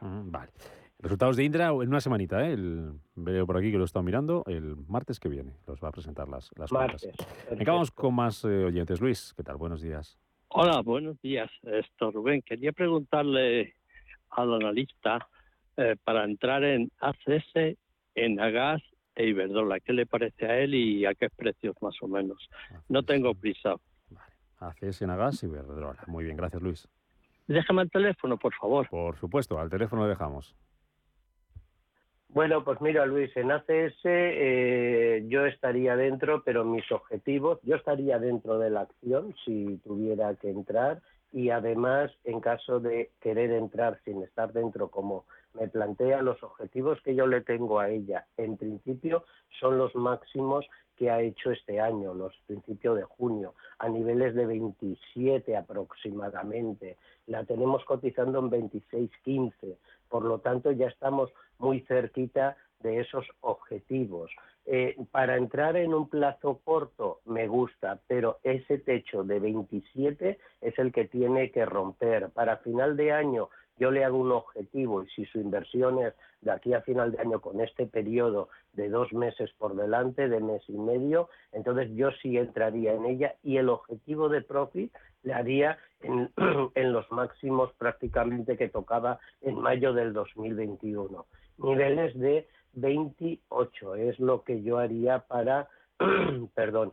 vale. Resultados de Indra en una semanita, ¿eh? El, veo por aquí que lo he estado mirando, el martes que viene los va a presentar las, las martes. Venga, con más eh, oyentes. Luis, ¿qué tal? Buenos días. Hola, buenos días. Esto, Rubén, quería preguntarle al analista eh, para entrar en ACS, en Agas e Iberdrola. ¿Qué le parece a él y a qué precios más o menos? No tengo prisa. Vale. ACS, en Agas y Iberdrola. Muy bien, gracias Luis. Déjame el teléfono, por favor. Por supuesto, al teléfono lo dejamos. Bueno, pues mira, Luis, en ACS eh, yo estaría dentro, pero mis objetivos, yo estaría dentro de la acción si tuviera que entrar y además, en caso de querer entrar sin estar dentro, como me plantea, los objetivos que yo le tengo a ella, en principio, son los máximos que ha hecho este año, los principios de junio, a niveles de 27 aproximadamente. La tenemos cotizando en 26.15 por lo tanto, ya estamos muy cerquita de esos objetivos. Eh, para entrar en un plazo corto me gusta, pero ese techo de 27 es el que tiene que romper. Para final de año yo le hago un objetivo y si su inversión es de aquí a final de año con este periodo de dos meses por delante, de mes y medio, entonces yo sí entraría en ella y el objetivo de profit le haría en, en los máximos prácticamente que tocaba en mayo del 2021. Niveles de 28 es lo que yo haría para, perdón,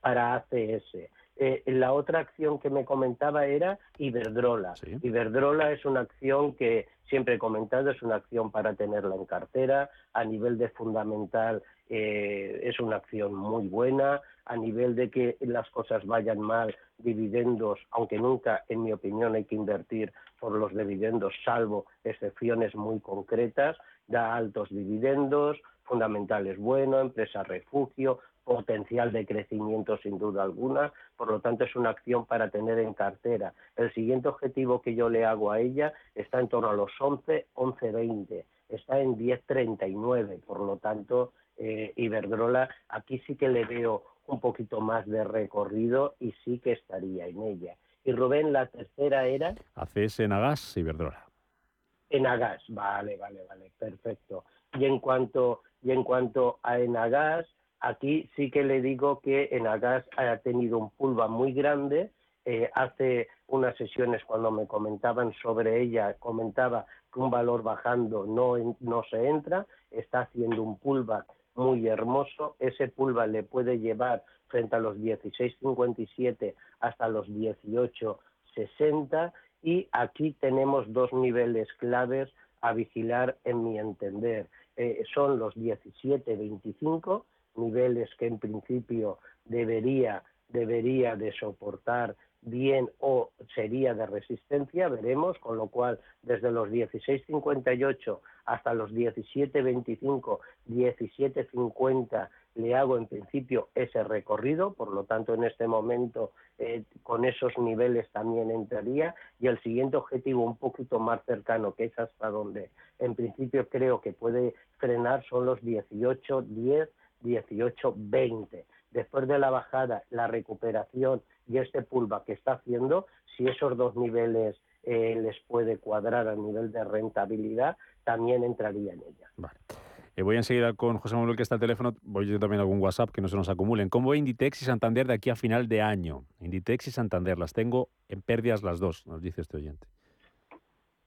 para ACS. Eh, la otra acción que me comentaba era Iberdrola. Iberdrola es una acción que siempre he comentado, es una acción para tenerla en cartera. A nivel de fundamental eh, es una acción muy buena. A nivel de que las cosas vayan mal, dividendos, aunque nunca, en mi opinión, hay que invertir por los dividendos, salvo excepciones muy concretas, da altos dividendos, fundamental es bueno, empresa refugio, potencial de crecimiento sin duda alguna, por lo tanto es una acción para tener en cartera. El siguiente objetivo que yo le hago a ella está en torno a los 11, 11, 20, está en 10.39, por lo tanto eh, Iberdrola aquí sí que le veo un poquito más de recorrido y sí que estaría en ella. Y Rubén, la tercera era... ACS en Agas, Iberdrola. En Agas, vale, vale, vale, perfecto. Y en cuanto, y en cuanto a Enagas, Aquí sí que le digo que en Agas ha tenido un pulva muy grande. Eh, hace unas sesiones cuando me comentaban sobre ella, comentaba que un valor bajando no, no se entra, está haciendo un pulva muy hermoso. Ese pulva le puede llevar frente a los 16.57 hasta los 18.60 y aquí tenemos dos niveles claves a vigilar en mi entender. Eh, son los 17.25 niveles que en principio debería, debería de soportar bien o sería de resistencia, veremos, con lo cual desde los 16.58 hasta los 17.25, 17.50 le hago en principio ese recorrido, por lo tanto en este momento eh, con esos niveles también entraría y el siguiente objetivo un poquito más cercano, que es hasta donde en principio creo que puede frenar, son los 18.10 18-20. Después de la bajada, la recuperación y este pulva que está haciendo, si esos dos niveles eh, les puede cuadrar a nivel de rentabilidad, también entraría en ella. Eh, voy enseguida con José Manuel, que está al teléfono. Voy yo también algún WhatsApp que no se nos acumulen. ¿Cómo ve Inditex y Santander de aquí a final de año? Inditex y Santander, las tengo en pérdidas las dos, nos dice este oyente.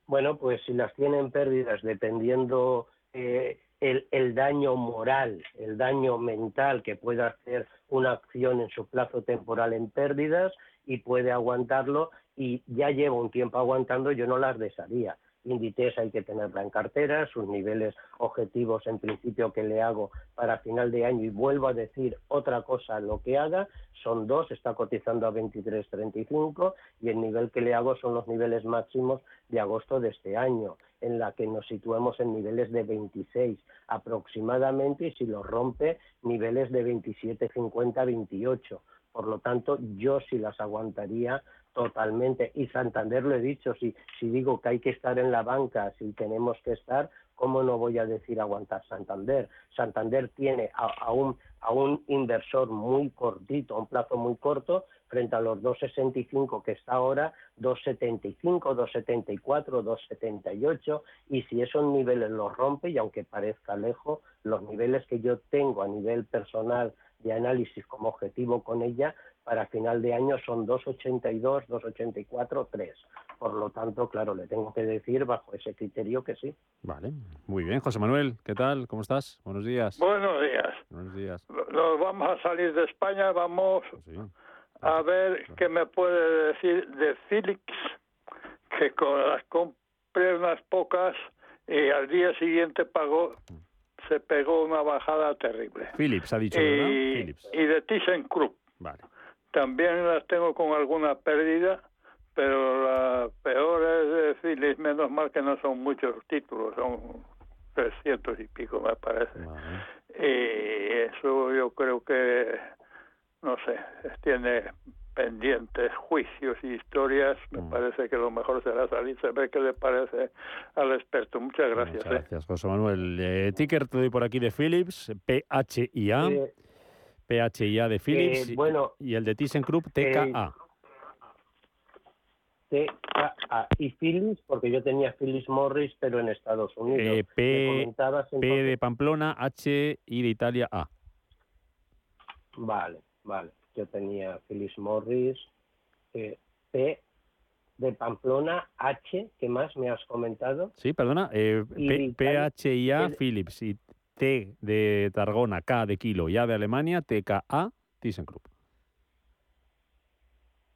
Bueno, pues si las tienen pérdidas, dependiendo eh, el, daño moral, el daño mental que pueda hacer una acción en su plazo temporal en pérdidas y puede aguantarlo y ya lleva un tiempo aguantando, yo no las desharía. Inditex hay que tenerla en cartera, sus niveles objetivos en principio que le hago para final de año y vuelvo a decir otra cosa lo que haga, son dos, está cotizando a 23.35 y el nivel que le hago son los niveles máximos de agosto de este año, en la que nos situemos en niveles de 26 aproximadamente y si lo rompe niveles de 27.50, 28. Por lo tanto, yo sí las aguantaría Totalmente. Y Santander lo he dicho, si, si digo que hay que estar en la banca, si tenemos que estar, ¿cómo no voy a decir aguantar Santander? Santander tiene a, un, a un inversor muy cortito, a un plazo muy corto, frente a los 2,65 que está ahora, 2,75, 2,74, 2,78, y si esos niveles los rompe, y aunque parezca lejos, los niveles que yo tengo a nivel personal de análisis como objetivo con ella para final de año son 2,82, 2,84, 3. Por lo tanto, claro, le tengo que decir bajo ese criterio que sí. Vale, muy bien. José Manuel, ¿qué tal? ¿Cómo estás? Buenos días. Buenos días. Buenos días. Nos vamos a salir de España, vamos a ver qué me puede decir de Philips, que con las compré unas pocas y al día siguiente pagó, se pegó una bajada terrible. Philips ha dicho, y, ¿verdad? Philips. y de ThyssenKrupp. Vale. También las tengo con alguna pérdida, pero la peor es de Philips, menos mal que no son muchos títulos, son 300 y pico me parece. Y eso yo creo que, no sé, tiene pendientes juicios y historias, me parece que lo mejor será salir, a ver qué le parece al experto. Muchas gracias. Muchas ¿eh? gracias, José Manuel. Eh, ticker te doy por aquí de Philips, PHIA. Eh, PHIA de Philips. y- bueno, y el de ThyssenKrupp, TKA. TKA y Philips, porque yo tenía Philips Morris, pero en Estados Unidos. Eh, P, P de Pamplona, H y de Italia, A. Vale, vale. Yo tenía Philips Morris, eh, P de Pamplona, H, ¿qué más me has comentado? Sí, perdona. eh, PHIA, Philips. Y T de Tarragona, K de Kilo y A de Alemania, TKA, ThyssenKrupp.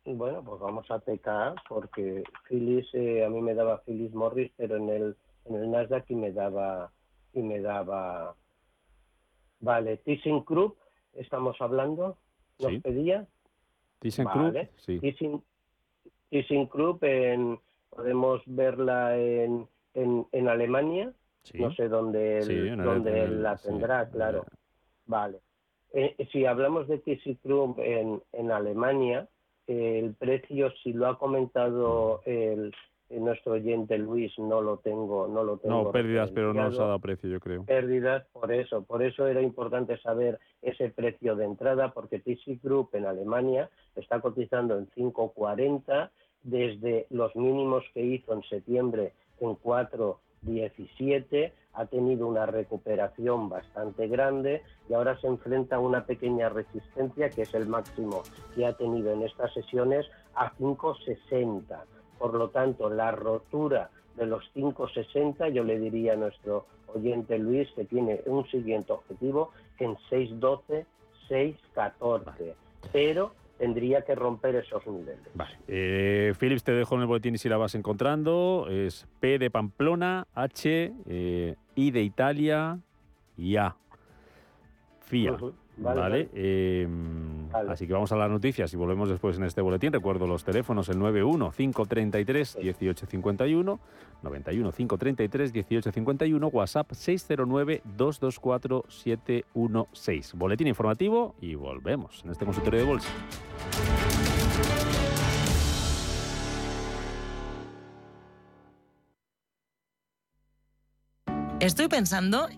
Bueno, pues vamos a TKA, porque Philips, eh, a mí me daba Philips Morris, pero en el, en el Nasdaq y me daba, y me daba, vale, ThyssenKrupp, estamos hablando, nos Sí. pedía, ThyssenKrupp, Vale. sí. Thyssen- ThyssenKrupp, en, podemos verla en, en, en Alemania, Sí. no sé dónde, Sí, el- dónde él la tendrá, en claro. Vale. Eh, si hablamos de ThyssenKrupp en, en Alemania, eh, el precio, si lo ha comentado el, el nuestro oyente Luis, no lo tengo, no lo tengo. No, pérdidas, pero no nos ha dado precio, yo creo. pérdidas, por eso, por eso era importante saber ese precio de entrada, porque ThyssenKrupp en Alemania está cotizando en 5.40 desde los mínimos que hizo en septiembre en 4.17, ha tenido una recuperación bastante grande y ahora se enfrenta a una pequeña resistencia que es el máximo que ha tenido en estas sesiones a 5.60. Por lo tanto, la rotura de los 5.60, yo le diría a nuestro oyente Luis que tiene un siguiente objetivo en 6.12, 6.14, pero tendría que romper esos niveles. Eh, Philips, te dejo en el boletín y si la vas encontrando. Es P de Pamplona, H, eh, I de Italia y A. FIA. Vale. vale, eh, Así que vamos a las noticias y volvemos después en este boletín. Recuerdo los teléfonos: el 91 533 1851, 91 533 1851, WhatsApp 609 224 716. Boletín informativo y volvemos en este consultorio de bolsa. Estoy pensando